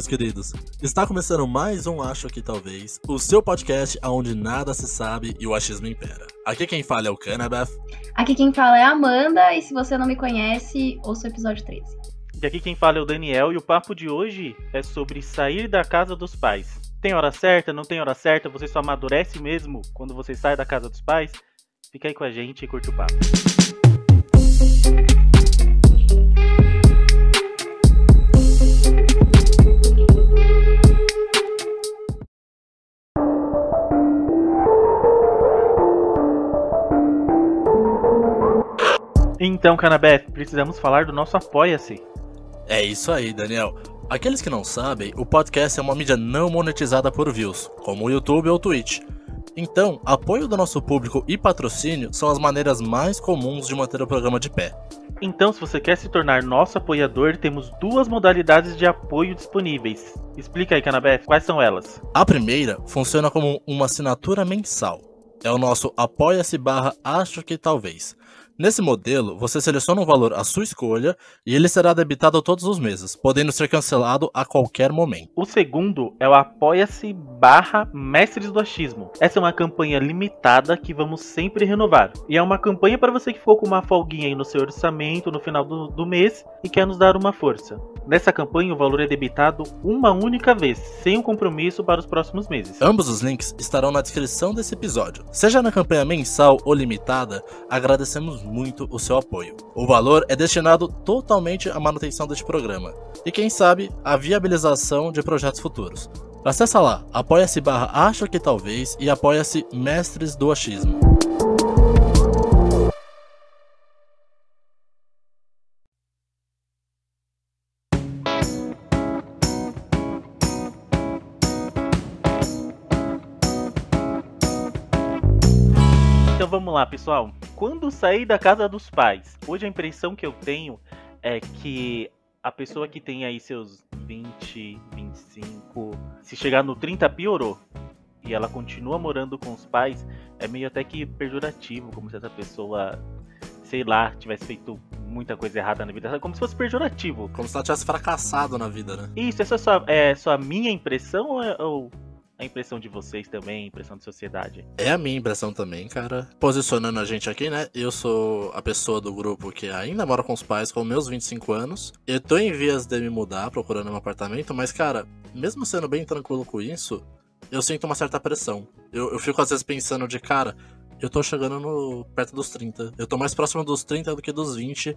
meus queridos. Está começando mais um Acho Que Talvez, o seu podcast onde nada se sabe e o achismo impera. Aqui quem fala é o Canabeth. Aqui quem fala é a Amanda, e se você não me conhece, ouça o episódio 13. E aqui quem fala é o Daniel, e o papo de hoje é sobre sair da casa dos pais. Tem hora certa, não tem hora certa, você só amadurece mesmo quando você sai da casa dos pais? Fica aí com a gente e curte o papo. Então, Canabeth, precisamos falar do nosso Apoia-se. É isso aí, Daniel. Aqueles que não sabem, o podcast é uma mídia não monetizada por views, como o YouTube ou o Twitch. Então, apoio do nosso público e patrocínio são as maneiras mais comuns de manter o programa de pé. Então, se você quer se tornar nosso apoiador, temos duas modalidades de apoio disponíveis. Explica aí, Canabeth, quais são elas? A primeira funciona como uma assinatura mensal. É o nosso Apoia-se barra Acho que Talvez. Nesse modelo, você seleciona um valor à sua escolha e ele será debitado todos os meses, podendo ser cancelado a qualquer momento. O segundo é o Apoia-se barra Mestres do Achismo. Essa é uma campanha limitada que vamos sempre renovar. E é uma campanha para você que ficou com uma folguinha aí no seu orçamento no final do, do mês e quer nos dar uma força. Nessa campanha, o valor é debitado uma única vez, sem um compromisso para os próximos meses. Ambos os links estarão na descrição desse episódio. Seja na campanha mensal ou limitada, agradecemos muito o seu apoio. O valor é destinado totalmente à manutenção deste programa e, quem sabe, à viabilização de projetos futuros. Acesse lá, apoia-se barra Acho que Talvez e apoia-se Mestres do Achismo. Vamos lá, pessoal. Quando sair da casa dos pais, hoje a impressão que eu tenho é que a pessoa que tem aí seus 20, 25, se chegar no 30 piorou. E ela continua morando com os pais, é meio até que pejorativo, como se essa pessoa, sei lá, tivesse feito muita coisa errada na vida, como se fosse pejorativo. Como se ela tivesse fracassado na vida, né? Isso, essa é só, é só a minha impressão ou, é, ou a impressão de vocês também, a impressão de sociedade? É a minha impressão também, cara. Posicionando a gente aqui, né? Eu sou a pessoa do grupo que ainda mora com os pais com meus 25 anos. Eu tô em vias de me mudar, procurando um apartamento, mas, cara, mesmo sendo bem tranquilo com isso, eu sinto uma certa pressão. Eu, eu fico às vezes pensando de, cara, eu tô chegando no perto dos 30. Eu tô mais próximo dos 30 do que dos 20.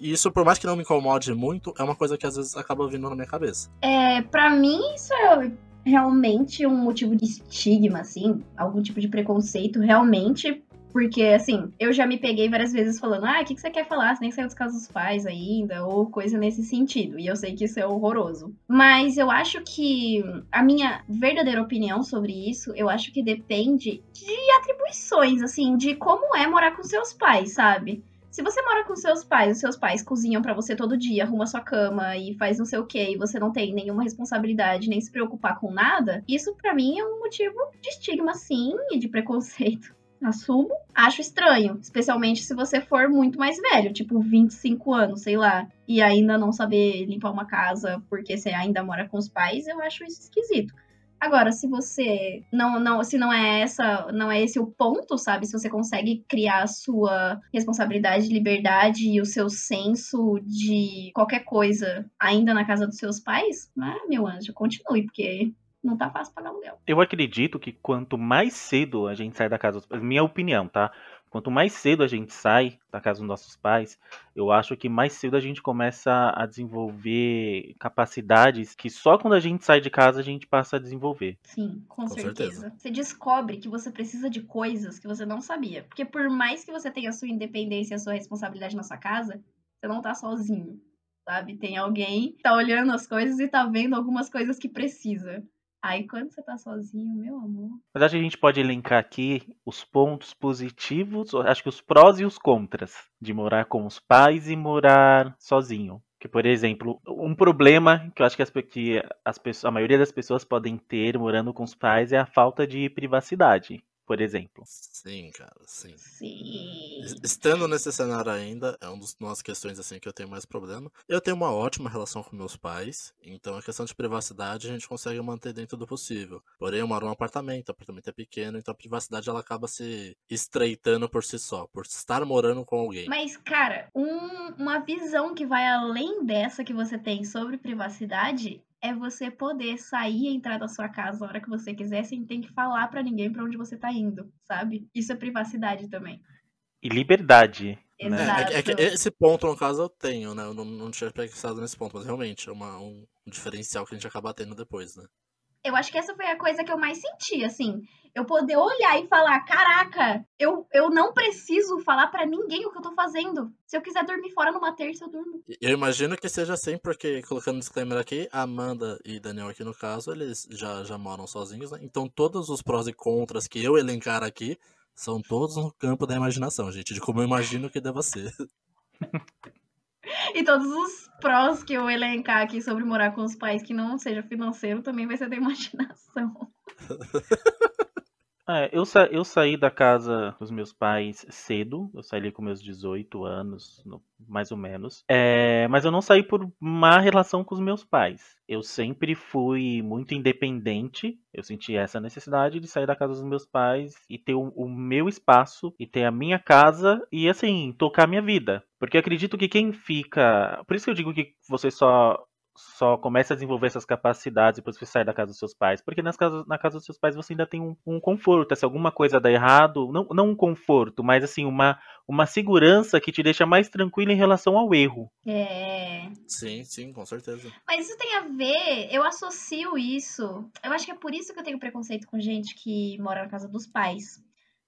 E isso, por mais que não me incomode muito, é uma coisa que às vezes acaba vindo na minha cabeça. É, pra mim, isso é realmente um motivo de estigma, assim, algum tipo de preconceito, realmente. Porque, assim, eu já me peguei várias vezes falando, ah, o que, que você quer falar? Você nem saiu dos casos dos pais ainda, ou coisa nesse sentido. E eu sei que isso é horroroso. Mas eu acho que a minha verdadeira opinião sobre isso, eu acho que depende de atribuições, assim, de como é morar com seus pais, sabe? Se você mora com seus pais, os seus pais cozinham para você todo dia, arruma sua cama e faz não sei o que, e você não tem nenhuma responsabilidade, nem se preocupar com nada, isso para mim é um motivo de estigma, sim, e de preconceito. Assumo. Acho estranho, especialmente se você for muito mais velho, tipo 25 anos, sei lá, e ainda não saber limpar uma casa porque você ainda mora com os pais, eu acho isso esquisito. Agora, se você não, não, se não é essa, não é esse o ponto, sabe? Se você consegue criar a sua responsabilidade, liberdade e o seu senso de qualquer coisa ainda na casa dos seus pais, né, meu anjo, continue, porque não tá fácil pagar aluguel. Eu acredito que quanto mais cedo a gente sai da casa dos pais, minha opinião, tá? Quanto mais cedo a gente sai da casa dos nossos pais, eu acho que mais cedo a gente começa a desenvolver capacidades que só quando a gente sai de casa a gente passa a desenvolver. Sim, com, Com certeza. certeza. Você descobre que você precisa de coisas que você não sabia. Porque por mais que você tenha a sua independência e a sua responsabilidade na sua casa, você não tá sozinho, sabe? Tem alguém que tá olhando as coisas e tá vendo algumas coisas que precisa. Aí quando você tá sozinho, meu amor. Mas acho que a gente pode elencar aqui os pontos positivos, acho que os prós e os contras de morar com os pais e morar sozinho. Que, por exemplo, um problema que eu acho que, as, que as a maioria das pessoas podem ter morando com os pais é a falta de privacidade. Por exemplo. Sim, cara, sim. Sim. Es- Estando nesse cenário ainda, é uma das questões assim que eu tenho mais problema. Eu tenho uma ótima relação com meus pais, então a questão de privacidade a gente consegue manter dentro do possível. Porém, eu moro num apartamento, o apartamento é pequeno, então a privacidade ela acaba se estreitando por si só, por estar morando com alguém. Mas, cara, um- uma visão que vai além dessa que você tem sobre privacidade é você poder sair e entrar da sua casa a hora que você quiser sem ter que falar pra ninguém pra onde você tá indo, sabe? Isso é privacidade também. E liberdade. É, Né? Exato. é que- é que esse ponto, no caso, eu tenho, né? Eu não, não tinha pensado nesse ponto, mas realmente é uma- um diferencial que a gente acaba tendo depois, né? Eu acho que essa foi a coisa que eu mais senti, assim. Eu poder olhar e falar, caraca, eu, eu não preciso falar pra ninguém o que eu tô fazendo. Se eu quiser dormir fora numa terça, eu durmo. Eu imagino que seja assim, porque, colocando um disclaimer aqui, a Amanda e Daniel aqui no caso, eles já, já moram sozinhos, né? Então todos os prós e contras que eu elencar aqui são todos no campo da imaginação, gente, de como eu imagino que deva ser. E todos os prós que eu elencar aqui sobre morar com os pais que não seja financeiro também vai ser da imaginação. É, eu, sa- eu saí da casa dos meus pais cedo, eu saí ali com meus 18 anos, no- mais ou menos. É, mas eu não saí por má relação com os meus pais. Eu sempre fui muito independente, eu senti essa necessidade de sair da casa dos meus pais e ter o, o meu espaço, e ter a minha casa e, assim, tocar a minha vida. Porque acredito que quem fica. Por isso que eu digo que você só só começa a desenvolver essas capacidades depois que você sai da casa dos seus pais. Porque nas casas, na casa dos seus pais você ainda tem um, um conforto. Se alguma coisa dá errado, não, não um conforto, mas assim, uma, uma segurança que te deixa mais tranquilo em relação ao erro. É. Sim, sim, com certeza. Mas isso tem a ver, eu associo isso. Eu acho que é por isso que eu tenho preconceito com gente que mora na casa dos pais.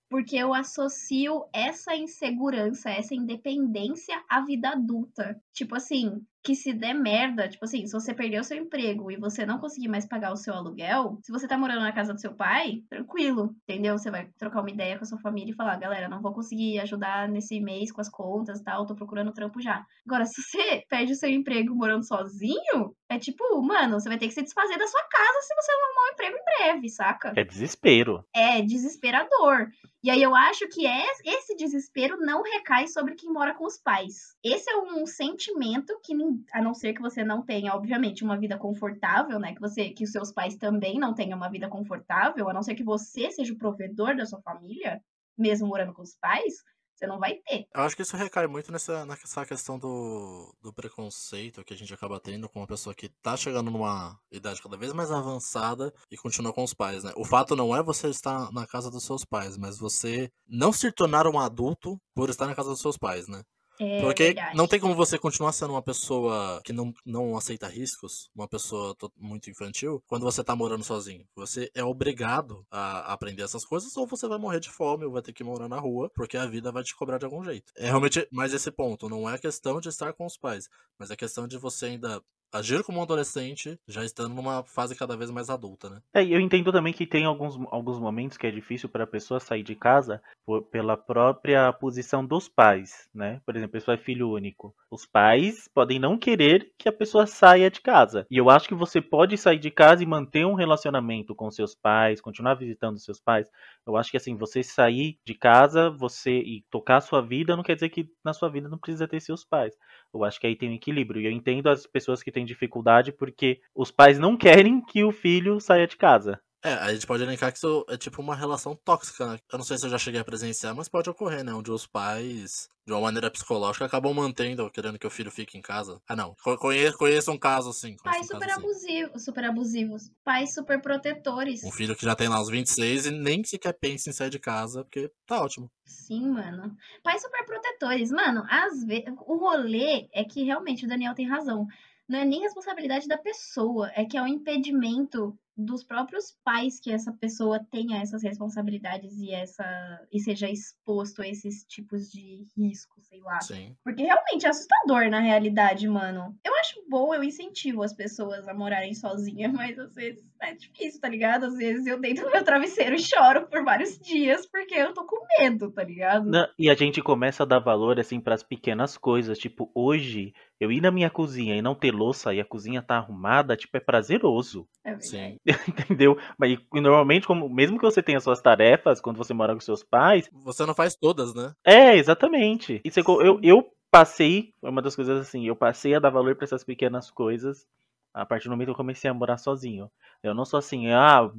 Porque eu associo essa insegurança, essa independência à vida adulta. Tipo assim, que se der merda, tipo assim, se você perder o seu emprego e você não conseguir mais pagar o seu aluguel, se você tá morando na casa do seu pai, tranquilo, entendeu? Você vai trocar uma ideia com a sua família e falar, galera, não vou conseguir ajudar nesse mês com as contas e tal, tô procurando trampo já. Agora, se você perde o seu emprego morando sozinho, é tipo, mano, você vai ter que se desfazer da sua casa se você não arrumar um emprego em breve, saca? É desespero. É desesperador. E aí eu acho que é- esse desespero não recai sobre quem mora com os pais. Esse é um sentimento que, a não ser que você não tenha, obviamente, uma vida confortável, né? Que você, que os seus pais também não tenham uma vida confortável, a não ser que você seja o provedor da sua família, mesmo morando com os pais, você não vai ter. Eu acho que isso recai muito nessa, nessa questão do, do preconceito que a gente acaba tendo com uma pessoa que tá chegando numa idade cada vez mais avançada e continua com os pais, né? O fato não é você estar na casa dos seus pais, mas você não se tornar um adulto por estar na casa dos seus pais, né? É Porque verdade. não tem como você continuar sendo uma pessoa que não, não aceita riscos, uma pessoa to- muito infantil, quando você tá morando sozinho. Você é obrigado a aprender essas coisas, ou você vai morrer de fome, ou vai ter que morar na rua, porque a vida vai te cobrar de algum jeito. É realmente mais esse ponto. Não é questão de estar com os pais, mas é questão de você ainda agir como um adolescente, já estando numa fase cada vez mais adulta, né? É, eu entendo também que tem alguns, alguns momentos que é difícil para a pessoa sair de casa por- pela própria posição dos pais, né? Por exemplo, a pessoa é filho único. Os pais podem não querer que a pessoa saia de casa. E eu acho que você pode sair de casa e manter um relacionamento com seus pais, continuar visitando seus pais. Eu acho que assim, você sair de casa, você e tocar a sua vida, não quer dizer que na sua vida não precisa ter seus pais. Eu acho que aí tem um equilíbrio. E eu entendo as pessoas que têm dificuldade porque os pais não querem que o filho saia de casa. É, a gente pode elencar que isso é tipo uma relação tóxica, né? Eu não sei se eu já cheguei a presenciar, mas pode ocorrer, né? Onde os pais, de uma maneira psicológica, acabam mantendo, querendo que o filho fique em casa. Ah, não. Co- Conheço, conheço um caso assim. conheço Pais um super caso assim. abusivos, super abusivos. Pais super protetores. Um filho que já tem lá os 26 e nem sequer pensa em sair de casa, porque tá ótimo. Sim, mano. Pais super protetores. Mano, às vezes. O rolê é que realmente o Daniel tem razão. Não é nem responsabilidade da pessoa, é que é um impedimento dos próprios pais que essa pessoa tenha essas responsabilidades e essa e seja exposto a esses tipos de riscos, sei lá. Sim. Porque realmente é assustador na realidade, mano. Eu acho bom, eu incentivo as pessoas a morarem sozinhas, mas às vezes é difícil, tá ligado? Às vezes eu deito no meu travesseiro e choro por vários dias porque eu tô com medo, tá ligado? Não, E a gente começa a dar valor assim para as pequenas coisas. Tipo, hoje Eu ir na minha cozinha e não ter louça e a cozinha tá arrumada, tipo, é prazeroso. É verdade. Sim. Entendeu? Mas e, normalmente, como, mesmo que você tenha suas tarefas, quando você mora com seus pais, Você não faz todas, né? é, exatamente. Isso é co- eu, eu passei, é uma das coisas assim, eu passei a dar valor pra essas pequenas coisas a partir do momento que eu comecei a morar sozinho. Eu não sou assim, ah,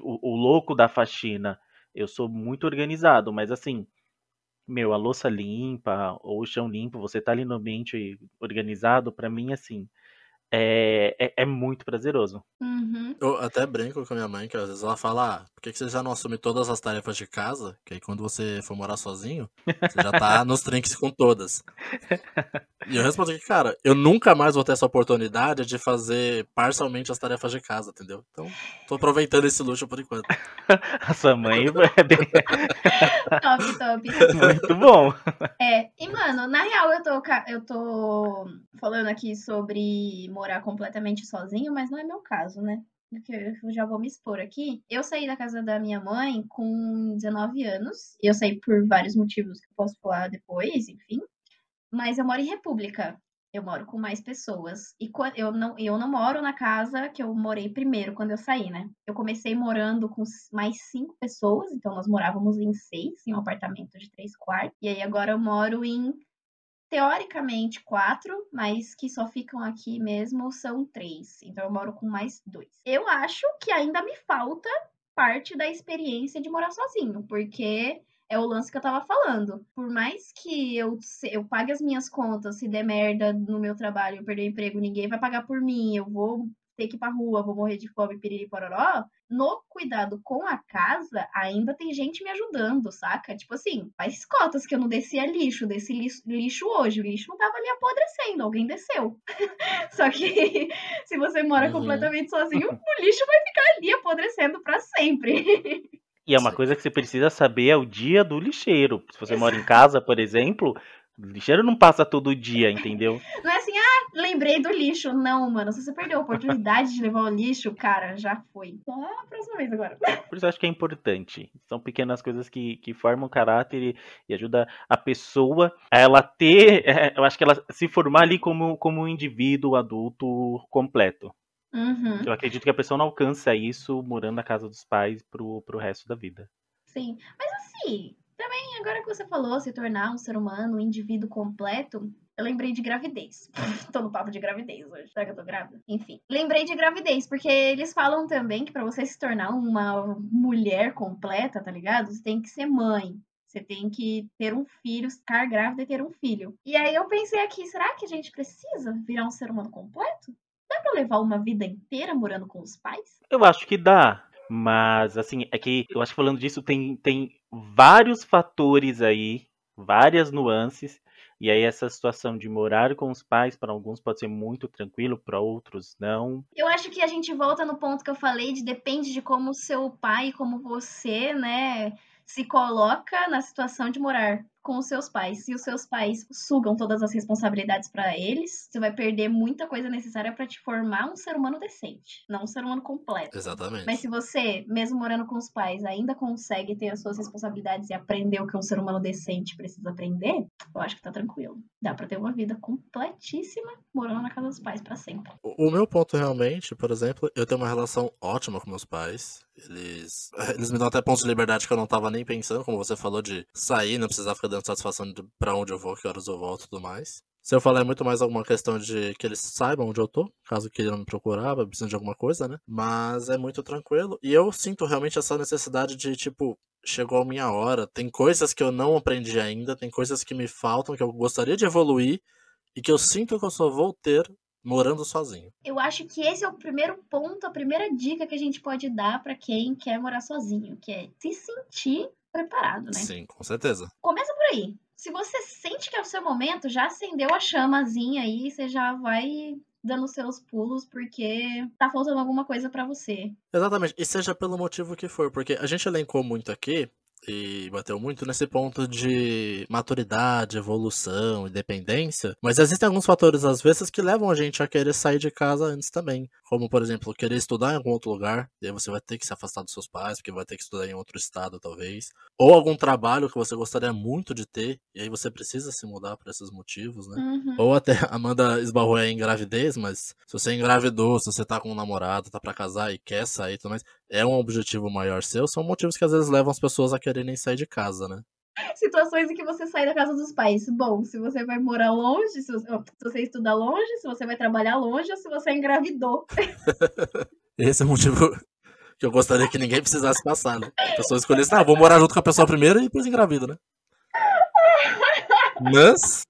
o, o louco da faxina. Eu sou muito organizado, mas assim, meu, a louça limpa ou o chão limpo, você tá ali no ambiente organizado, pra mim, assim, é, é, é muito prazeroso. Uhum. Eu até brinco com a minha mãe, que às vezes ela fala, ah, que que você já não assume todas as tarefas de casa? Que aí quando você for morar sozinho, você já tá nos trinques com todas. E eu respondo que, cara, eu nunca mais vou ter essa oportunidade de fazer parcialmente as tarefas de casa, entendeu? Então, tô aproveitando esse luxo por enquanto. A sua mãe é bem- Top, top. muito bom. É, e mano, na real eu tô, eu tô falando aqui sobre morar completamente sozinho, mas não é meu caso, né? Porque eu já vou me expor aqui. Eu saí da casa da minha mãe com 19 anos. Eu saí por vários motivos que eu posso falar depois, enfim. Mas eu moro em República. Eu moro com mais pessoas. E eu não, eu não moro na casa que eu morei primeiro, quando eu saí, né? Eu comecei morando com mais cinco pessoas, então nós morávamos em seis, em um apartamento de três quartos. E aí agora eu moro em, teoricamente, quatro, mas que só ficam aqui mesmo são três. Então eu moro com mais dois. Eu acho que ainda me falta parte da experiência de morar sozinho, porque é o lance que eu tava falando. Por mais que eu, eu pague as minhas contas, se der merda no meu trabalho, eu perder o emprego, ninguém vai pagar por mim, eu vou ter que ir pra rua, vou morrer de fome, piriri pororó, no cuidado com a casa, ainda tem gente me ajudando, saca? Tipo assim, faz cotas que eu não descia lixo, desci lixo, lixo hoje, o lixo não tava ali apodrecendo, alguém desceu. Só que se você mora Uhum. completamente sozinho, o lixo vai ficar ali apodrecendo pra sempre. E é uma coisa que você precisa saber é o dia do lixeiro. Se você mora em casa, por exemplo, lixeiro não passa todo dia, entendeu? Não é assim, ah, lembrei do lixo. Não, mano. Se você perdeu a oportunidade de levar o lixo, cara, já foi. Só a próxima vez agora. Por isso eu acho que é importante. São pequenas coisas que, que formam o caráter e, e ajuda a pessoa a ela ter, é, eu acho que ela se formar ali como, como um indivíduo adulto completo. Uhum, Eu acredito que a pessoa não alcança isso morando na casa dos pais pro, pro resto da vida. sim. Mas assim, também agora que você falou se tornar um ser humano, um indivíduo completo, eu lembrei de gravidez. tô no papo de gravidez hoje. Será que eu tô grávida? Enfim. Lembrei de gravidez, porque eles falam também que pra você se tornar uma mulher completa, tá ligado? Você tem que ser mãe. Você tem que ter um filho, ficar grávida e ter um filho. E aí eu pensei aqui, será que a gente precisa virar um ser humano completo? Dá pra levar uma vida inteira morando com os pais? Eu acho que dá. Mas, assim, é que eu acho que falando disso tem, tem vários fatores aí, várias nuances. E aí, essa situação de morar com os pais, para alguns pode ser muito tranquilo, para outros não. Eu acho que a gente volta no ponto que eu falei de depende de como seu pai, como você, né, se coloca na situação de morar com os seus pais. Se os seus pais sugam todas as responsabilidades pra eles, você vai perder muita coisa necessária pra te formar um ser humano decente, não um ser humano completo. Exatamente. Mas se você, mesmo morando com os pais, ainda consegue ter as suas responsabilidades e aprender o que um ser humano decente precisa aprender, eu acho que tá tranquilo. Dá pra ter uma vida completíssima morando na casa dos pais pra sempre. O o meu ponto realmente, por exemplo, eu tenho uma relação ótima com meus pais. Eles, eles me dão até pontos de liberdade que eu não tava nem pensando, como você falou, de sair, não precisar ficar dando satisfação de pra onde eu vou, que horas eu volto e tudo mais. Se eu falar é muito mais alguma questão de que eles saibam onde eu tô, caso queiram me procurar, precisam de alguma coisa, né? Mas é muito tranquilo. E eu sinto realmente essa necessidade de, tipo, chegou a minha hora. Tem coisas que eu não aprendi ainda, tem coisas que me faltam, que eu gostaria de evoluir, e que eu sinto que eu só vou ter morando sozinho. Eu acho que esse é o primeiro ponto, a primeira dica que a gente pode dar pra quem quer morar sozinho, que é se sentir preparado, né? Sim, com certeza. Começa por aí. Se você sente que é o seu momento, já acendeu a chamazinha aí, você já vai dando seus pulos porque tá faltando alguma coisa pra você. Exatamente. E seja pelo motivo que for, porque a gente elencou muito aqui e bateu muito nesse ponto de maturidade, evolução, independência. Mas existem alguns fatores, às vezes, que levam a gente a querer sair de casa antes também. Como, por exemplo, querer estudar em algum outro lugar, e aí você vai ter que se afastar dos seus pais, porque vai ter que estudar em outro estado, talvez. Ou algum trabalho que você gostaria muito de ter, e aí você precisa se mudar por esses motivos, né? Uhum. Ou até a Amanda esbarrou em gravidez, mas se você engravidou, se você tá com um namorado, tá pra casar e quer sair e tudo mais, é um objetivo maior seu, são motivos que às vezes levam as pessoas a quererem sair de casa, né? Situações em que você sai da casa dos pais. Bom, se você vai morar longe, se você, se você estuda longe, se você vai trabalhar longe ou se você engravidou. Esse é o motivo que eu gostaria que ninguém precisasse passar, né? A pessoa escolhesse, ah, vou morar junto com a pessoa primeiro e depois engravida, né? Mas,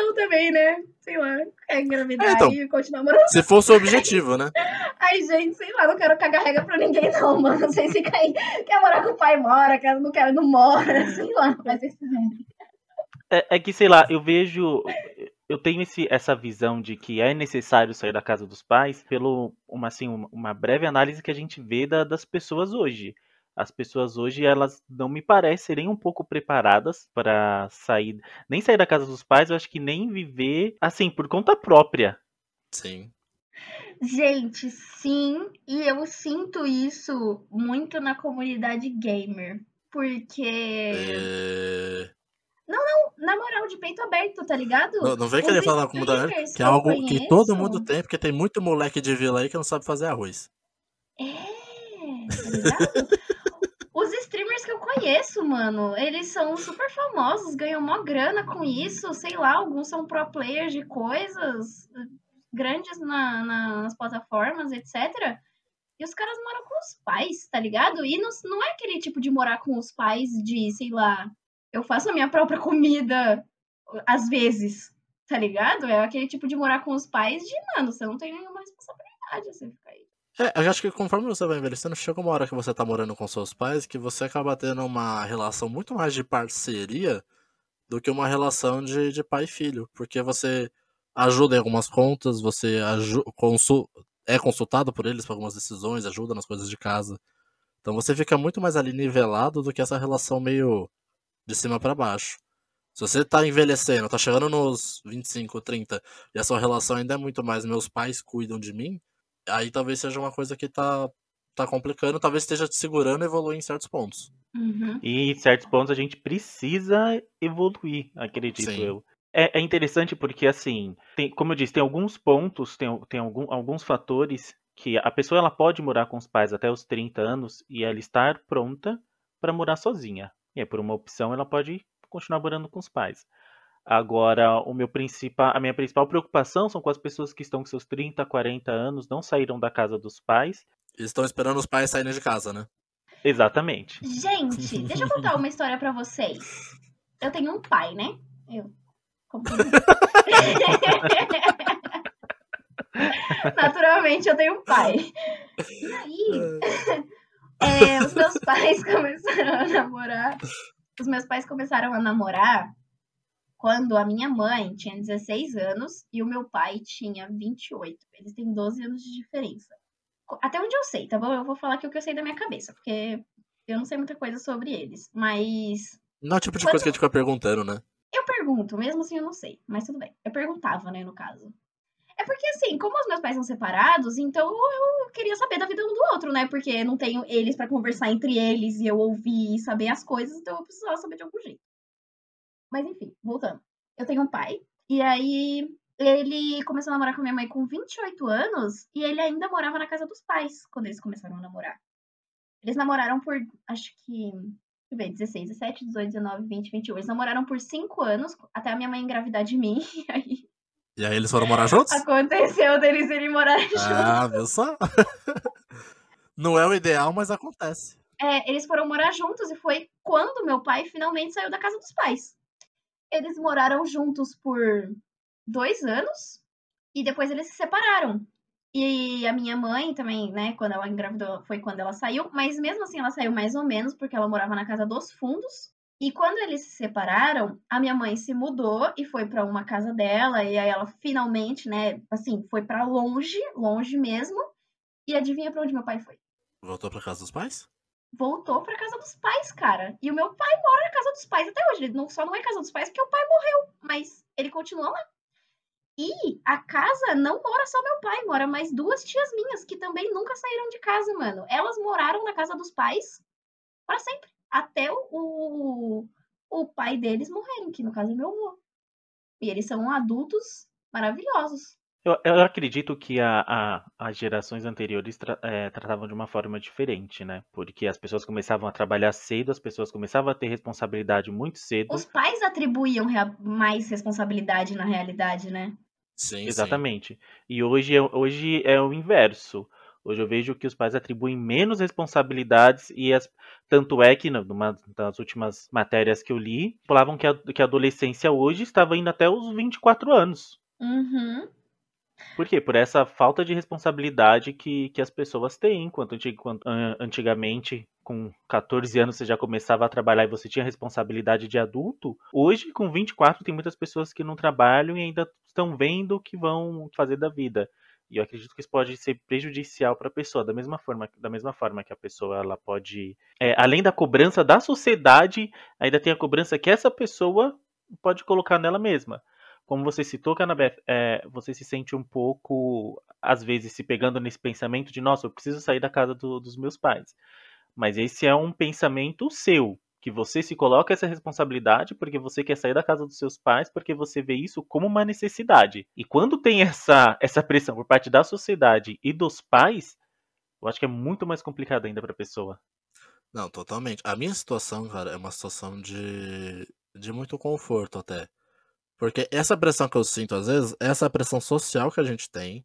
Não também, né? Sei lá, quer engravidar É, então. e continuar morando. se fosse o objetivo, né? Ai, gente, sei lá, não quero cagar regra pra ninguém, não, mano. Vocês ficam aí. Quer morar com o pai, mora. Quer, não quer, não mora. Sei lá, mas vocês fizeram. É, é que, sei lá, eu vejo. Eu tenho esse, essa visão de que é necessário sair da casa dos pais pelo uma, assim, uma, uma breve análise que a gente vê da- das pessoas hoje. As pessoas hoje, elas não me parecem serem um pouco preparadas para sair, nem sair da casa dos pais, eu acho que nem viver assim por conta própria. Sim. Gente, sim, e eu sinto isso muito na comunidade gamer. Porque. É... Na moral, de peito aberto, tá ligado? Não, não vem querer falar com muda streamers que é algo que todo mundo tem, porque tem muito moleque de vila aí que não sabe fazer arroz. É, tá ligado? Os streamers que eu conheço, mano, eles são super famosos, ganham mó grana com isso, sei lá, alguns são pro players de coisas grandes na- na- nas plataformas, etc. E os caras moram com os pais, tá ligado? E não, não é aquele tipo de morar com os pais de, sei lá, eu faço a minha própria comida às vezes, tá ligado? É aquele tipo de morar com os pais de, mano, você não tem nenhuma responsabilidade, você fica. É, eu acho que conforme você vai envelhecendo, chega uma hora que você tá morando com seus pais que você acaba tendo uma relação muito mais de parceria do que uma relação de, de pai e filho. Porque você ajuda em algumas contas, você é consultado por eles para algumas decisões, ajuda nas coisas de casa. Então você fica muito mais ali nivelado do que essa relação meio de cima para baixo. Se você tá envelhecendo, tá chegando nos 25, 30, e a sua relação ainda é muito mais meus pais cuidam de mim, aí talvez seja uma coisa que tá, tá complicando, talvez esteja te segurando e evoluir em certos pontos. Uhum. E em certos pontos a gente precisa evoluir, acredito Sim. eu. É, é interessante porque, assim, tem- como eu disse, tem alguns pontos, tem, tem algum- alguns fatores que a pessoa ela pode morar com os pais até os 30 anos e ela estar pronta para morar sozinha. E aí, por uma opção, ela pode continuar morando com os pais. Agora, o meu principal, a minha principal preocupação são com as pessoas que estão com seus 30, 40 anos, não saíram da casa dos pais. Eles estão esperando os pais saírem de casa, né? Exatamente. Gente, deixa eu contar uma história pra vocês. Eu tenho um pai, né? Eu. como. Naturalmente, eu tenho um pai. E aí, é, os meus pais começaram a namorar. Os meus pais começaram a namorar quando a minha mãe tinha 16 anos e o meu pai tinha 28. Eles têm 12 anos de diferença. Até onde eu sei, tá bom? Eu vou falar aqui o que eu sei da minha cabeça, porque eu não sei muita coisa sobre eles. Mas Não é o tipo de coisa que a gente fica perguntando, né? eu pergunto, mesmo assim eu não sei. Mas tudo bem. Eu perguntava, né, no caso. É porque, assim, como os meus pais são separados, então eu queria saber da vida um do outro, né? Porque não tenho eles pra conversar entre eles e eu ouvir e saber as coisas, então eu precisava saber de algum jeito. Mas enfim, voltando. Eu tenho um pai, e aí ele começou a namorar com minha mãe com 28 anos, e ele ainda morava na casa dos pais quando eles começaram a namorar. Eles namoraram por, acho que, deixa eu ver, 16, 17, 18, 19, 20, 21. Eles namoraram por 5 anos, até a minha mãe engravidar de mim, e aí E aí eles foram morar juntos? aconteceu deles irem morar juntos. Ah, viu só? Não é o ideal, mas acontece. É, eles foram morar juntos e foi quando meu pai finalmente saiu da casa dos pais. Eles moraram juntos por dois anos e depois eles se separaram. E a minha mãe também, né, quando ela engravidou, foi quando ela saiu, mas mesmo assim ela saiu mais ou menos porque ela morava na casa dos fundos. E quando eles se separaram, a minha mãe se mudou e foi pra uma casa dela e aí ela finalmente, né, assim, foi pra longe, longe mesmo. E adivinha pra onde meu pai foi? Voltou pra casa dos pais? Voltou pra casa dos pais, cara. E o meu pai mora na casa dos pais até hoje. Ele não, só não é casa dos pais porque o pai morreu, mas ele continua lá. E a casa não mora só meu pai, mora mais duas tias minhas que também nunca saíram de casa, mano. Elas moraram na casa dos pais para sempre, até o, o, o pai deles morrerem, que no caso é meu avô. E eles são adultos maravilhosos. Eu, eu acredito que a, a, as gerações anteriores tra, é, tratavam de uma forma diferente, né? Porque as pessoas começavam a trabalhar cedo, as pessoas começavam a ter responsabilidade muito cedo. Os pais atribuíam rea- mais responsabilidade na realidade, né? Sim, Exatamente. E hoje é, hoje é o inverso. Hoje eu vejo que os pais atribuem menos responsabilidades e as, tanto é que numa das últimas matérias que eu li, falavam que a, que a adolescência hoje estava indo até os 24 anos. Uhum. Por quê? Por essa falta de responsabilidade que, que as pessoas têm. Enquanto, antigamente, com 14 anos, você já começava a trabalhar e você tinha responsabilidade de adulto. Hoje, com 24, tem muitas pessoas que não trabalham e ainda estão vendo o que vão fazer da vida. E eu acredito que isso pode ser prejudicial para a pessoa, da mesma forma, da mesma forma que a pessoa ela pode, é, além da cobrança da sociedade, ainda tem a cobrança que essa pessoa pode colocar nela mesma como você citou, Canabeth, é, você se sente um pouco, às vezes, se pegando nesse pensamento de, nossa, eu preciso sair da casa do- dos meus pais. Mas esse é um pensamento seu, que você se coloca essa responsabilidade porque você quer sair da casa dos seus pais, porque você vê isso como uma necessidade. E quando tem essa, essa pressão por parte da sociedade e dos pais, eu acho que é muito mais complicado ainda para a pessoa. Não, totalmente. A minha situação, cara, é uma situação de, de muito conforto até. Porque essa pressão que eu sinto às vezes, é essa pressão social que a gente tem.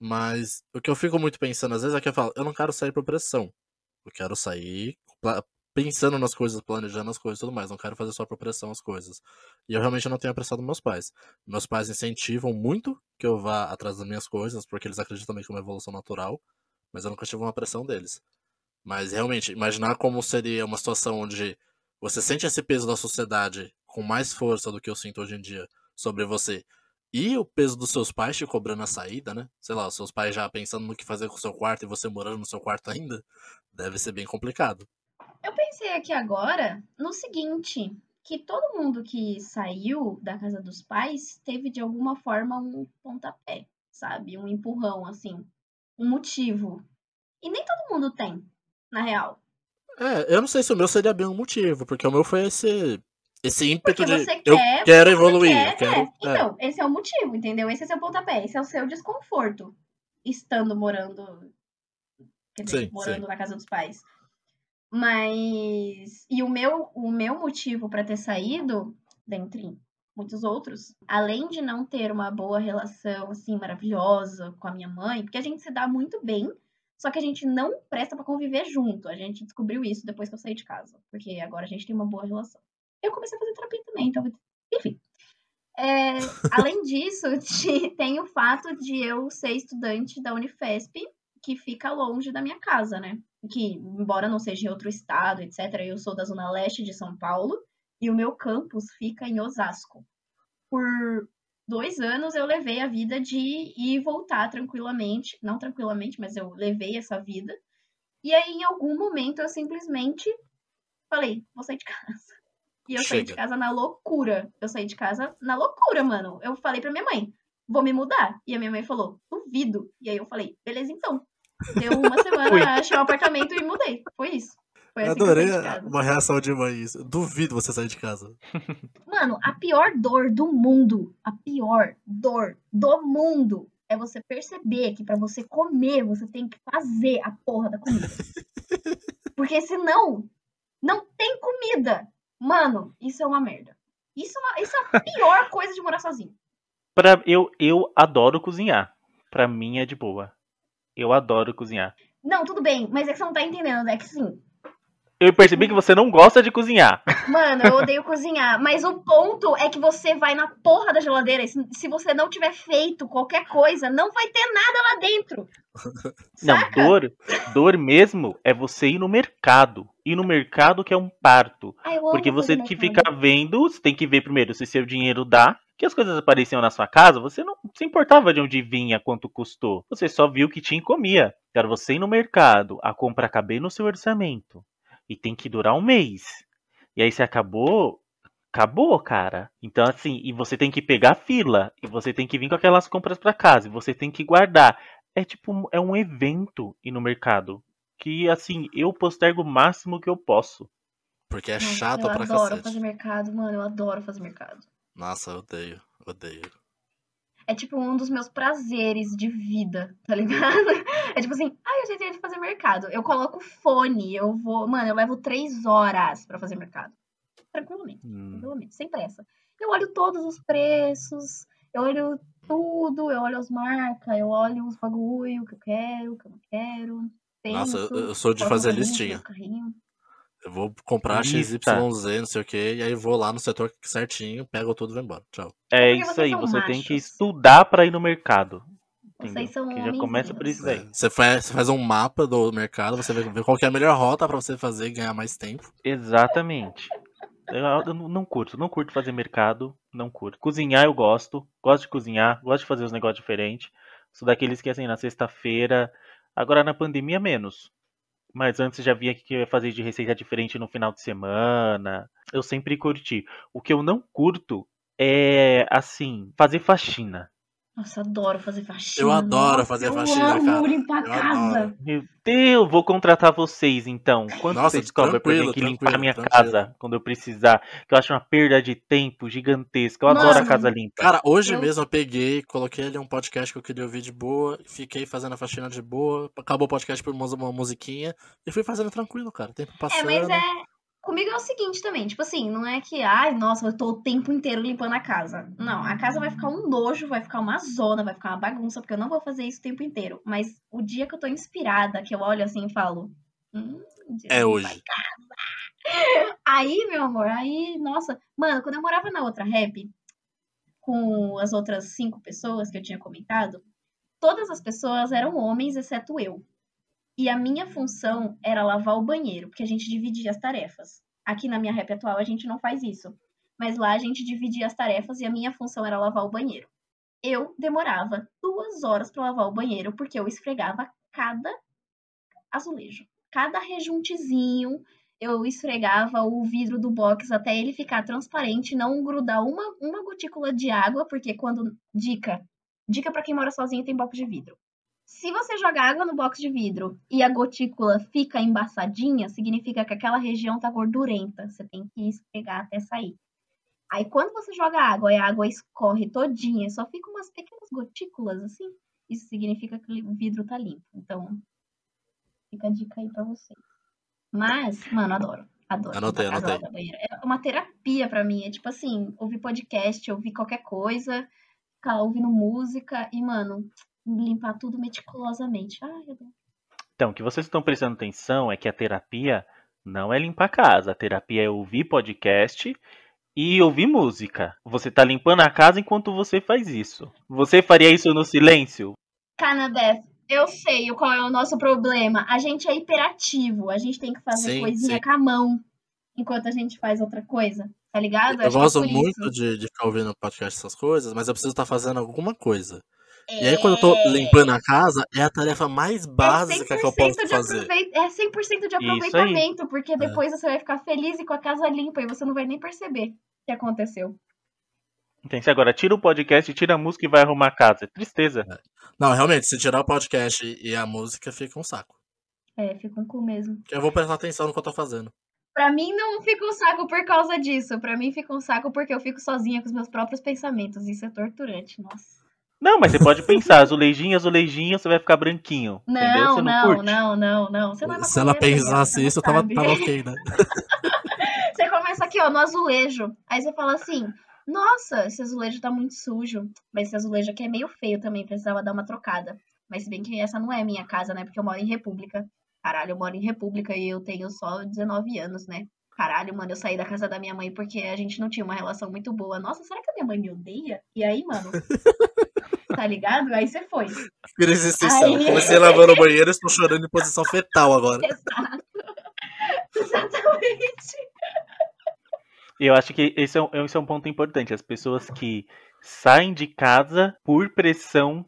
Mas o que eu fico muito pensando às vezes é que eu falo, eu não quero sair por pressão. Eu quero sair pensando nas coisas, planejando as coisas e tudo mais. Não quero fazer só por pressão as coisas. E eu realmente não tenho a pressão dos meus pais. Meus pais incentivam muito que eu vá atrás das minhas coisas, porque eles acreditam também que é uma evolução natural. Mas eu nunca tive uma pressão deles. Mas realmente, imaginar como seria uma situação onde você sente esse peso da sociedade com mais força do que eu sinto hoje em dia sobre você. E o peso dos seus pais te cobrando a saída, né? Sei lá, os seus pais já pensando no que fazer com o seu quarto e você morando no seu quarto ainda, deve ser bem complicado. Eu pensei aqui agora no seguinte, que todo mundo que saiu da casa dos pais teve de alguma forma um pontapé, sabe? Um empurrão, assim. Um motivo. E nem todo mundo tem, na real. É, eu não sei se o meu seria bem um motivo, porque o meu foi esse esse ímpeto Porque de você eu quer, quero evoluir, quer, eu quero, é. é. Então, esse é o motivo, entendeu? Esse é seu pontapé, esse é o seu desconforto estando morando, quer dizer, Sim, morando sim. na casa dos pais. Mas e o meu o meu motivo para ter saído, dentre muitos outros, além de não ter uma boa relação assim maravilhosa com a minha mãe, porque a gente se dá muito bem, só que a gente não presta para conviver junto. A gente descobriu isso depois que eu saí de casa, porque agora a gente tem uma boa relação. Eu comecei a fazer terapia também, então, enfim. É, além disso, te- tem o fato de eu ser estudante da Unifesp, que fica longe da minha casa, né? Que, embora não seja em outro estado, etc., eu sou da zona leste de São Paulo e o meu campus fica em Osasco. Por dois anos eu levei a vida de ir e voltar tranquilamente, não tranquilamente, mas eu levei essa vida. E aí, em algum momento, eu simplesmente falei, vou sair de casa. E eu saí de Chega. casa na loucura. Eu saí de casa na loucura, mano. Eu falei pra minha mãe, vou me mudar. E a minha mãe falou, duvido. E aí eu falei, beleza então. Deu uma semana, achei um apartamento e mudei. Foi isso. Foi assim Adorei uma reação de mãe isso. Duvido você sair de casa. Mano, a pior dor do mundo, a pior dor do mundo é você perceber que pra você comer, você tem que fazer a porra da comida. Porque senão, não tem comida. Mano, isso é uma merda. Isso é, uma- isso é a pior coisa de morar sozinho. Pra, eu, eu adoro cozinhar. Pra mim é de boa. Eu adoro cozinhar. Não, tudo bem, mas é que você não tá entendendo. É que assim, Eu percebi que você não gosta de cozinhar. Mano, eu odeio cozinhar. Mas o ponto é que você vai na porra da geladeira. Se, você não tiver feito qualquer coisa, não vai ter nada lá dentro. Não, Saca? dor, dor mesmo é você ir no mercado. Ir no mercado que é um parto. Ai, amo Porque você tem que ficar vendo, você tem que ver primeiro se seu dinheiro dá. Que as coisas apareciam na sua casa, você não se importava de onde vinha, quanto custou. Você só viu que tinha e comia. Era você ir no mercado, a compra caber no seu orçamento. E tem que durar um mês. E aí se acabou, acabou, cara. Então assim, e você tem que pegar a fila. E você tem que vir com aquelas compras pra casa. E você tem que guardar. É tipo, é um evento ir no mercado. Que assim, eu postergo o máximo que eu posso. Porque é Nossa, chato eu pra adoro cacete. fazer mercado, mano. Eu adoro fazer mercado. Nossa, eu odeio. Odeio. É tipo um dos meus prazeres de vida, tá ligado? É tipo assim, ai, eu já tenho de fazer mercado. Eu coloco fone, eu vou. Mano, eu levo três horas pra fazer mercado. Tranquilamente, Hum. tranquilamente, sem pressa. Eu olho todos os preços, eu olho tudo, eu olho as marcas, eu olho os bagulho que eu quero, que eu não quero. Nossa, eu- penso, sou de fazer listinha. carrinho. Eu vou comprar Lista. XYZ, não sei o que, e aí vou lá no setor certinho, pego tudo e vou embora. Tchau. É isso aí, você tem que machos. estudar pra ir no mercado. Vocês são Que já começa por isso daí. Você faz, você faz um mapa do mercado, você vê, vê qual que é a melhor rota pra você fazer e ganhar mais tempo. Exatamente. Eu, não curto, não curto fazer mercado, não curto. Cozinhar eu gosto, gosto de cozinhar, gosto de fazer os negócios diferentes. Sou daqueles que assim, na sexta-feira, agora na pandemia menos. Mas antes já via que eu ia fazer de receita diferente no final de semana. Eu sempre curti. O que eu não curto é, assim, fazer faxina. Nossa, adoro fazer faxina. Eu adoro Nossa, fazer eu faxina, amo cara. limpar a Eu casa. adoro. Meu Deus, vou contratar vocês então. Quanto Nossa, vocês cobram tranquilo, ter que limpar a minha tranquilo. casa quando eu precisar? Que eu acho uma perda de tempo gigantesca. Eu adoro a Mano, casa limpa. Cara, hoje Eu- mesmo eu peguei, coloquei ali um podcast que eu queria ouvir de boa, fiquei fazendo a faxina de boa, acabou o podcast por uma uma musiquinha e fui fazendo tranquilo, cara. Tempo É, passando. mas é. Comigo é o seguinte também, tipo assim, não é que, ai, nossa, eu tô o tempo inteiro limpando a casa. Não, a casa vai ficar um nojo, vai ficar uma zona, vai ficar uma bagunça, porque eu não vou fazer isso o tempo inteiro. Mas o dia que eu tô inspirada, que eu olho assim e falo. Hum, É hoje. limpar a casa." Aí, meu amor, aí, nossa, mano, quando eu morava na outra rap, com as outras cinco pessoas que eu tinha comentado, todas as pessoas eram homens, exceto eu. E a minha função era lavar o banheiro, porque a gente dividia as tarefas. Aqui na minha rap atual a gente não faz isso. Mas lá a gente dividia as tarefas e a minha função era lavar o banheiro. Eu demorava duas horas para lavar o banheiro, porque eu esfregava cada azulejo, cada rejuntezinho. Eu esfregava o vidro do box até ele ficar transparente, não grudar uma, uma gotícula de água, porque quando. Dica. Dica para quem mora sozinho tem box de vidro. Se você joga água no box de vidro e a gotícula fica embaçadinha, significa que aquela região tá gordurenta. Você tem que esfregar até sair. Aí quando você joga água e a água escorre todinha, só fica umas pequenas gotículas assim, isso significa que o vidro tá limpo. Então, fica a dica aí pra vocês. Mas, mano, adoro. Adoro. Anotei, anotei. É uma terapia pra mim. É tipo assim, ouvir podcast, ouvir qualquer coisa, ficar ouvindo música e, mano, limpar tudo meticulosamente. Ai, eu. Então, o que vocês estão prestando atenção é que a terapia não é limpar a casa. A terapia é ouvir podcast e ouvir música. Você tá limpando a casa enquanto você faz isso. Você faria isso no silêncio? Canadé, eu sei qual é o nosso problema. A gente é hiperativo. A gente tem que fazer Sim, coisinha sim. com a mão enquanto a gente faz outra coisa. Tá ligado? Eu é gosto muito isso. de, de ficar ouvindo podcast essas coisas, mas eu preciso estar fazendo alguma coisa. E aí, quando eu tô É. limpando a casa, é a tarefa mais básica que eu 100% posso de fazer. aproveit- É 100% de aproveitamento, É. porque depois você vai ficar feliz e com a casa limpa e você não vai nem perceber o que aconteceu. Entende? Agora, tira o podcast, tira a música e vai arrumar a casa. É tristeza. Não, realmente, se tirar o podcast e a música, fica um saco. É, fica um cu mesmo. Eu vou prestar atenção no que eu tô fazendo. Pra mim não fica um saco por causa disso. Pra mim fica um saco porque eu fico sozinha com os meus próprios pensamentos. Isso é torturante, nossa. Não, mas você pode pensar, azulejinho, azulejinho, você vai ficar branquinho. entendeu? Não, Você não, não, curte? não, não, não. Você não é Se ela pensasse não isso, tava, tava ok, né? Você começa aqui, ó, no azulejo. Aí você fala assim: Nossa, esse azulejo tá muito sujo. Mas esse azulejo aqui é meio feio também, precisava dar uma trocada. Mas se bem que essa não é a minha casa, né? Porque eu moro em República. Caralho, eu moro em República e eu tenho só 19 anos, né? Caralho, mano, eu saí da casa da minha mãe porque a gente não tinha uma relação muito boa. Nossa, será que a minha mãe me odeia? E aí, mano? tá ligado? Aí você foi. Crise existencial. Aí- Comecei lavando o banheiro e estou chorando em posição fetal agora. Exato. Exatamente. Eu acho que esse é, um, esse é um ponto importante. As pessoas que saem de casa por pressão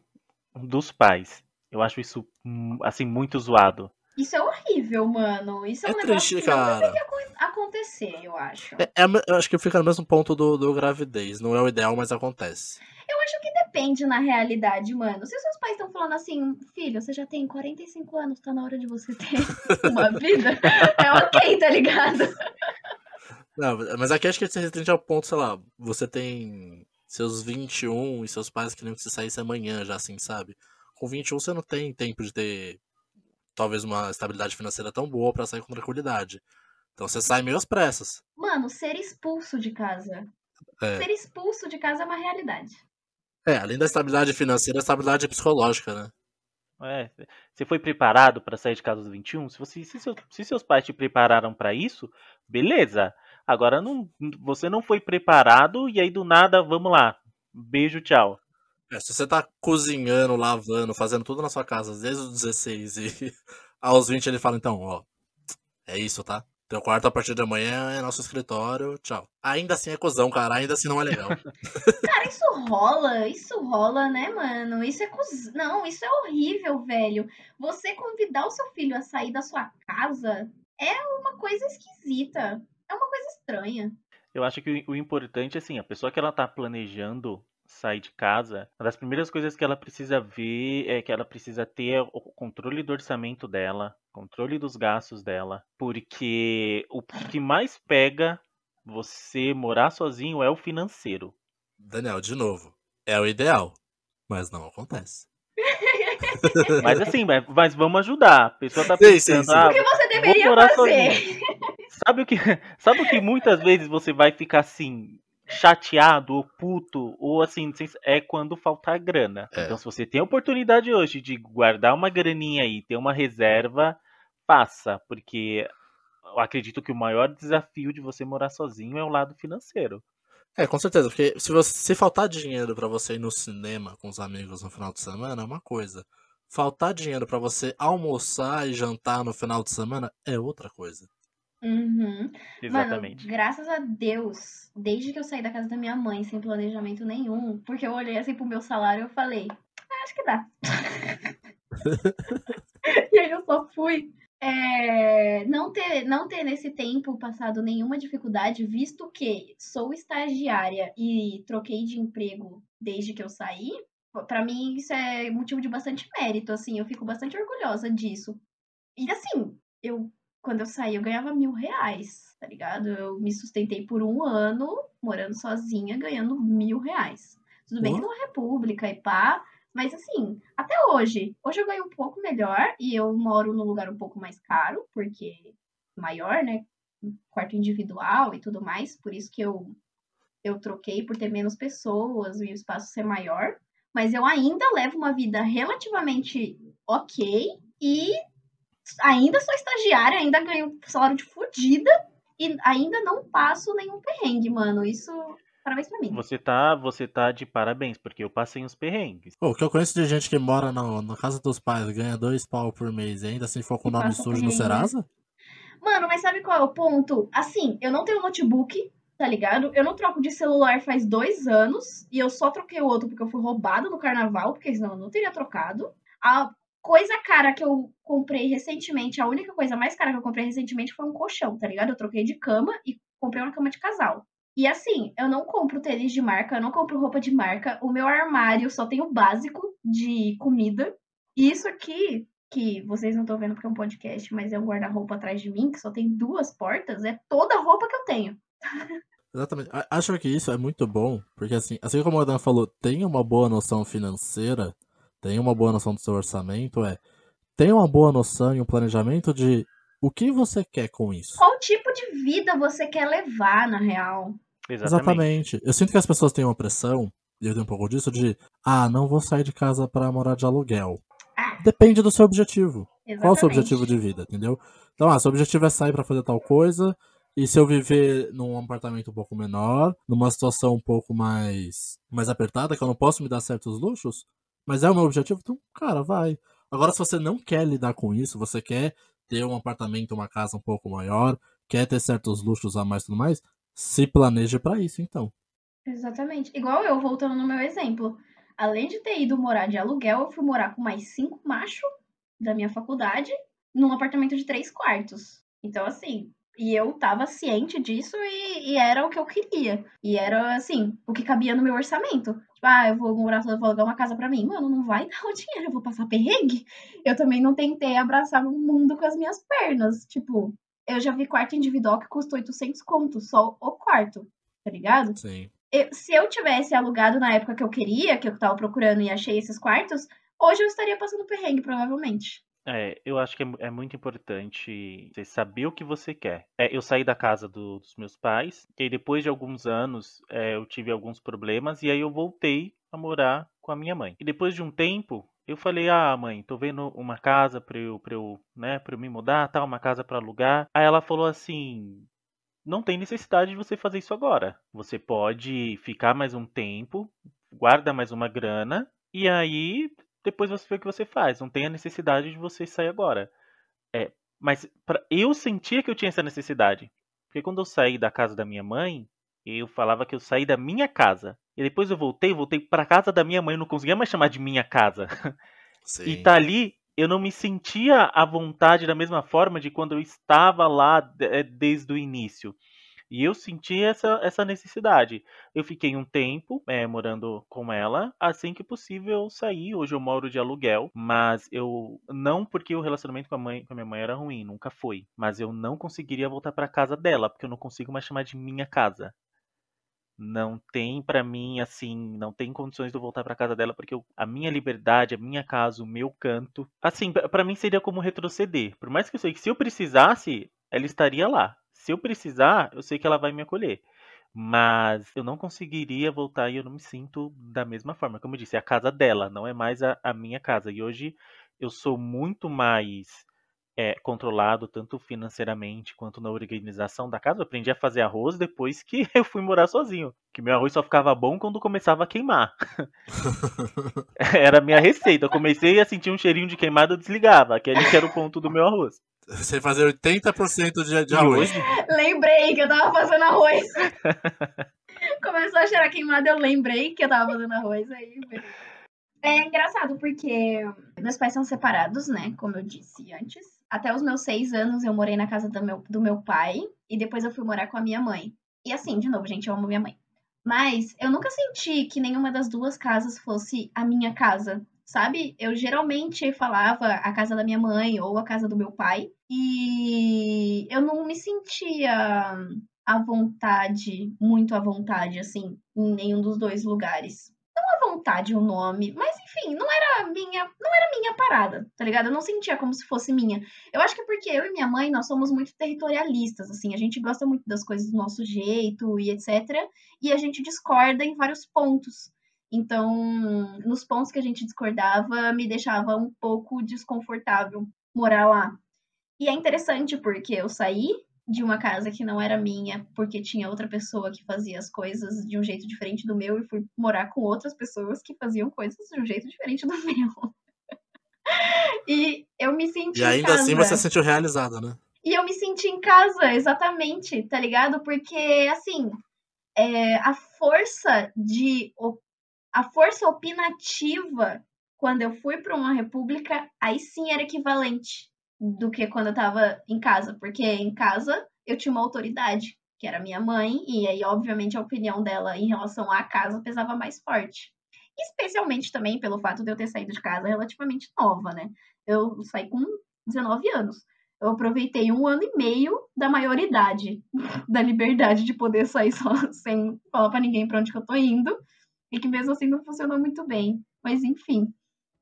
dos pais. Eu acho isso, hum, assim, muito zoado. Isso é horrível, mano. Isso é, É um negócio triste, que não cara. deveria acon- acontecer, eu acho. É, é, eu acho que fica no mesmo ponto do, do gravidez. Não é o ideal, mas acontece. Depende na realidade, mano. Se os seus pais estão falando assim, filho, você já tem 45 anos, tá na hora de você ter uma vida, é ok, tá ligado? Não, mas aqui acho que você restringe ao ponto, sei lá, você tem seus 21 e seus pais queriam que você saísse amanhã já, assim, sabe? Com 21 você não tem tempo de ter talvez uma estabilidade financeira tão boa pra sair com tranquilidade. Então você sai meio às pressas. Mano, ser expulso de casa. É. Ser expulso de casa é uma realidade. É, além da estabilidade financeira, a estabilidade psicológica, né? É, você foi preparado para sair de casa aos 21? Se, você, se, seu- se seus pais te prepararam para isso, beleza. Agora não, você não foi preparado e aí do nada, vamos lá. Beijo, tchau. É, se você tá cozinhando, lavando, fazendo tudo na sua casa desde os 16 e aos 20 ele fala, então, ó, é isso, tá? Teu quarto a partir de amanhã é nosso escritório, tchau. Ainda assim é cuzão, cara, ainda assim não é legal. Cara, isso rola, isso rola, né, mano? Isso é cuz... Não, isso é horrível, velho. Você convidar o seu filho a sair da sua casa é uma coisa esquisita. É uma coisa estranha. Eu acho que o, o importante, assim, a pessoa que ela tá planejando sair de casa, uma das primeiras coisas que ela precisa ver é que ela precisa ter o controle do orçamento dela, controle dos gastos dela, porque o que mais pega você morar sozinho é o financeiro. Daniel, de novo, é o ideal, mas não acontece. Mas assim, mas, mas vamos ajudar. A pessoa tá Sim, sim, pensando, sim. ah, O que você deveria morar fazer? Sabe o que, sabe o que muitas vezes você vai ficar assim chateado ou puto ou assim, é quando faltar grana. É. Então se você tem a oportunidade hoje de guardar uma graninha aí, ter uma reserva, faça, porque eu acredito que o maior desafio de você morar sozinho é o lado financeiro. É, com certeza, porque se, você, se faltar dinheiro pra você ir no cinema com os amigos no final de semana é uma coisa. Faltar dinheiro pra você almoçar e jantar no final de semana é outra coisa. Uhum. Exatamente. Mano, graças a Deus, desde que eu saí da casa da minha mãe sem planejamento nenhum, porque eu olhei assim pro meu salário e eu falei, "Ah, acho que dá. e aí eu só fui. É, não, ter, não ter nesse tempo passado nenhuma dificuldade, visto que sou estagiária e troquei de emprego desde que eu saí, pra mim isso é motivo de bastante mérito, assim, eu fico bastante orgulhosa disso. E assim, eu quando eu saí, eu ganhava mil reais, tá ligado? Eu me sustentei por um ano morando sozinha, ganhando mil reais. Tudo bem que Ó. numa república e pá, mas assim, até hoje. Hoje eu ganho um pouco melhor e eu moro num lugar um pouco mais caro, porque maior, né? Quarto individual e tudo mais, por isso que eu, eu troquei por ter menos pessoas e o espaço ser maior. Mas eu ainda levo uma vida relativamente ok e ainda sou estagiária, ainda ganho salário de fodida e ainda não passo nenhum perrengue, mano. Isso, parabéns pra mim. Você tá, você tá de parabéns, porque eu passei uns perrengues. Pô, o que eu conheço de gente que mora na, na casa dos pais, ganha dois pau por mês e ainda assim for com o nome sujo no? Serasa? Mano, mas sabe qual é o ponto? Assim, eu não tenho notebook, tá ligado? Eu não troco de celular faz dois anos e eu só troquei o outro porque eu fui roubada no carnaval, porque senão eu não teria trocado. A coisa cara que eu comprei recentemente, a única coisa mais cara que eu comprei recentemente foi um colchão, tá ligado? Eu troquei de cama e comprei uma cama de casal. E assim, eu não compro tênis de marca, eu não compro roupa de marca. O meu armário só tem o básico de comida. E isso aqui, que vocês não estão vendo porque é um podcast, mas é um guarda-roupa atrás de mim, que só tem duas portas, é toda a roupa que eu tenho. Exatamente. A- Acho que isso é muito bom, porque assim, assim como o Dan falou, tem uma boa noção financeira, tem uma boa noção do seu orçamento, é, tem uma boa noção e um planejamento de o que você quer com isso. Qual tipo de vida você quer levar, na real? Exatamente. Exatamente. Eu sinto que as pessoas têm uma pressão, e eu tenho um pouco disso, de ah, não vou sair de casa pra morar de aluguel. Ah. Depende do seu objetivo. Qual é o seu objetivo de vida, entendeu? Então, ah, seu objetivo é sair para fazer tal coisa, e se eu viver num apartamento um pouco menor, numa situação um pouco mais, mais apertada, que eu não posso me dar certos luxos, mas é o meu objetivo, então, cara, vai. Agora, se você não quer lidar com isso, você quer ter um apartamento, uma casa um pouco maior, quer ter certos luxos a mais e tudo mais, se planeje para isso, então. Exatamente. Igual eu, voltando no meu exemplo. Além de ter ido morar de aluguel, eu fui morar com mais cinco machos da minha faculdade num apartamento de três quartos. Então, assim, e eu tava ciente disso e, e, era o que eu queria. E era, assim, o que cabia no meu orçamento. Tipo, ah, eu vou morar, vou alugar uma casa para mim. Mano, não vai dar o dinheiro, eu vou passar perrengue. Eu também não tentei abraçar o mundo com as minhas pernas. Tipo, eu já vi quarto individual que custou 800 contos, só o quarto, tá ligado? Sim. Eu, se eu tivesse alugado na época que eu queria, que eu tava procurando e achei esses quartos, hoje eu estaria passando perrengue, provavelmente. É, eu acho que é, é, muito importante você saber o que você quer. É, eu saí da casa do, dos meus pais, e depois de alguns anos é, eu tive alguns problemas, e aí eu voltei a morar com a minha mãe. E depois de um tempo, eu falei, ah, mãe, tô vendo uma casa pra eu, pra eu, né, pra eu me mudar, tá, uma casa para alugar. Aí ela falou assim, não tem necessidade de você fazer isso agora. Você pode ficar mais um tempo, guarda mais uma grana, e aí depois você vê o que você faz. Não tem a necessidade de você sair agora. É, mas pra, eu sentia que eu tinha essa necessidade. Porque quando eu saí da casa da minha mãe, eu falava que eu saí da minha casa. E depois eu voltei, voltei para casa da minha mãe, eu não conseguia mais chamar de minha casa. Sim. E tá ali, eu não me sentia à vontade da mesma forma de quando eu estava lá é, desde o início. E eu senti essa, essa necessidade. Eu fiquei um tempo é, morando com ela. Assim que possível, eu saí. Hoje eu moro de aluguel. Mas eu. Não porque o relacionamento com a, mãe, com a minha mãe era ruim, nunca foi. Mas eu não conseguiria voltar para casa dela, porque eu não consigo mais chamar de minha casa. Não tem para mim assim, não tem condições de eu voltar para casa dela porque eu, a minha liberdade, a minha casa, o meu canto, assim, para mim seria como retroceder. Por mais que eu sei que se eu precisasse, ela estaria lá. Se eu precisar, eu sei que ela vai me acolher. Mas eu não conseguiria voltar e eu não me sinto da mesma forma. Como eu disse, é a casa dela, não é mais a, a minha casa. E hoje eu sou muito mais é, controlado, tanto financeiramente quanto na organização da casa. Eu aprendi a fazer arroz depois que eu fui morar sozinho. Que meu arroz só ficava bom quando começava a queimar. era a minha receita. Eu comecei a sentir um cheirinho de queimado, eu desligava. Aquele que era o ponto do meu arroz. Você fazer 80% de, de arroz. Lembrei que eu tava fazendo arroz. Começou a cheirar queimado, eu lembrei que eu tava fazendo arroz. Aí, é engraçado porque meus pais são separados, né? Como eu disse antes. Até os meus seis anos eu morei na casa do meu, do meu pai e depois eu fui morar com a minha mãe. E assim, de novo, gente, eu amo minha mãe. Mas eu nunca senti que nenhuma das duas casas fosse a minha casa sabe? Eu geralmente falava a casa da minha mãe ou a casa do meu pai e eu não me sentia à vontade, muito à vontade, assim, em nenhum dos dois lugares. Não à vontade o nome, mas enfim, não era minha, não era minha parada, tá ligado? Eu não sentia como se fosse minha. Eu acho que é porque eu e minha mãe, nós somos muito territorialistas, assim, a gente gosta muito das coisas do nosso jeito e etc. E a gente discorda em vários pontos. Então, nos pontos que a gente discordava, me deixava um pouco desconfortável morar lá. E é interessante porque eu saí de uma casa que não era minha, porque tinha outra pessoa que fazia as coisas de um jeito diferente do meu, e fui morar com outras pessoas que faziam coisas de um jeito diferente do meu. e eu me senti. E ainda assim você se sentiu realizada, né? E eu me senti em casa, exatamente, tá ligado? Porque, assim, é, a força de a força opinativa, quando eu fui para uma república, aí sim era equivalente do que quando eu estava em casa, porque em casa eu tinha uma autoridade, que era minha mãe, e aí, obviamente, a opinião dela em relação à casa pesava mais forte. Especialmente também pelo fato de eu ter saído de casa relativamente nova, né? Eu saí com 19 anos. Eu aproveitei um ano e meio da maioridade, da liberdade de poder sair só sem falar para ninguém para onde que eu tô indo e que mesmo assim não funcionou muito bem. Mas enfim,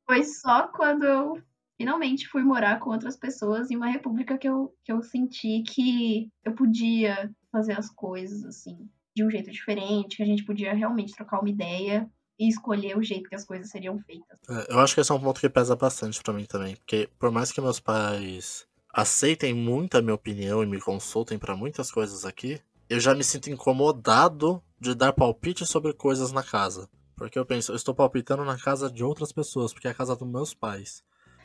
foi só quando eu finalmente fui morar com outras pessoas em uma república que eu, que eu senti que eu podia fazer as coisas assim de um jeito diferente, que a gente podia realmente trocar uma ideia e escolher o jeito que as coisas seriam feitas. É, eu acho que esse é um ponto que pesa bastante pra mim também. Porque por mais que meus pais aceitem muito a minha opinião e me consultem pra muitas coisas aqui, eu já me sinto incomodado de dar palpite sobre coisas na casa. Porque eu penso, eu estou palpitando na casa de outras pessoas, porque é a casa dos meus pais.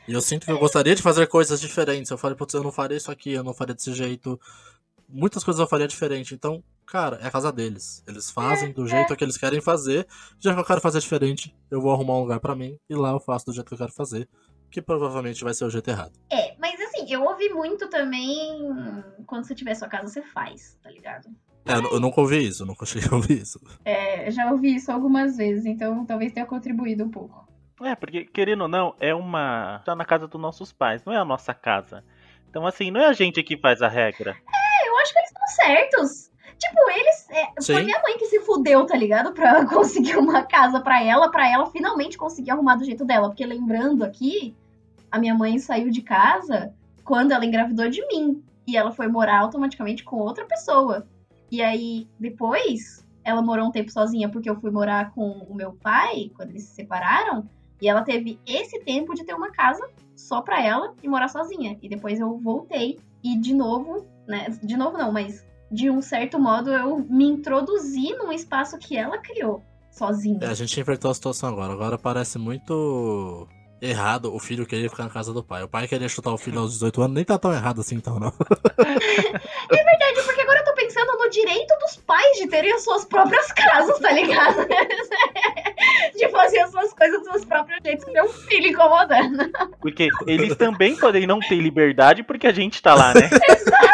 E eu sinto que eu gostaria de fazer coisas diferentes. Eu falei, putz, eu não faria isso aqui, eu não faria desse jeito. Muitas coisas eu faria diferente. Então, cara, é a casa deles. Eles fazem do jeito que eles querem fazer. Já que eu quero fazer diferente, eu vou arrumar um lugar pra mim e lá eu faço do jeito que eu quero fazer. Que provavelmente vai ser o jeito errado. É, mas assim, eu ouvi muito também. Quando você tiver sua casa, você faz, tá ligado? É, eu, nunca ouvi isso, eu nunca cheguei a ouvir isso. É, já ouvi isso algumas vezes, então talvez tenha contribuído um pouco. É, porque, querendo ou não, é uma. tá na casa dos nossos pais, não é a nossa casa. Então, assim, não é a gente que faz a regra. É, eu acho que eles estão certos. Tipo, eles. É, foi minha mãe que se fudeu, tá ligado? Pra conseguir uma casa pra ela, pra ela finalmente conseguir arrumar do jeito dela. Porque lembrando aqui, a minha mãe saiu de casa quando ela engravidou de mim. E ela foi morar automaticamente com outra pessoa. E aí, depois, ela morou um tempo sozinha, porque eu fui morar com o meu pai, quando eles se separaram. E ela teve esse tempo de ter uma casa só pra ela e morar sozinha. E depois eu voltei e de novo, né? De novo não, mas de um certo modo eu me introduzi num espaço que ela criou sozinha. É, a gente invertou a situação agora. Agora parece muito errado o filho querer ficar na casa do pai. O pai querer chutar o filho aos 18 anos, nem tá tão errado assim então, não. É verdade, porque agora eu tô pensando no direito dos pais de terem as suas próprias casas, tá ligado? de fazer as suas coisas dos seus próprios jeitos, meu filho incomodando. Porque eles também podem não ter liberdade porque a gente tá lá, né?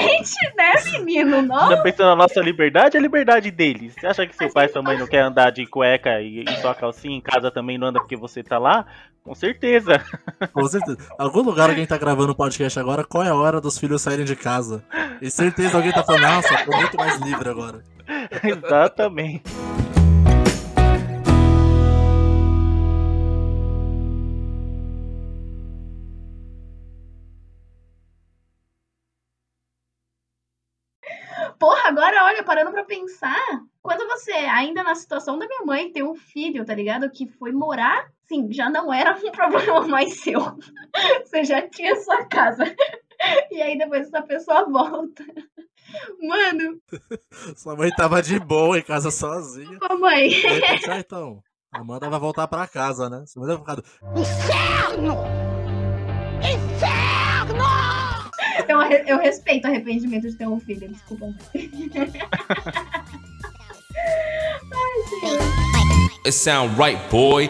Gente, né, menino? Não? Já pensando na nossa liberdade, é a liberdade deles. Você acha que seu pai e sua mãe não querem andar de cueca e, e só calcinha em casa também não anda porque você tá lá? Com certeza. Com certeza. Algum lugar alguém tá gravando um podcast agora, qual é a hora dos filhos saírem de casa? E certeza alguém tá falando, nossa, tô muito mais livre agora. Exatamente. Porra, agora olha, parando pra pensar, quando você, ainda na situação da minha mãe, tem um filho, tá ligado? Que foi morar, sim, já não era um problema mais seu. Você já tinha sua casa. E aí depois essa pessoa volta. Mano, Sua mãe tava de boa em casa sozinha. ô mãe, repente, ah, então, a Amanda vai voltar pra casa, né? Sua mãe deve ficar, eu, arre- eu respeito o arrependimento de ter um filho, desculpa. It sound right, boy.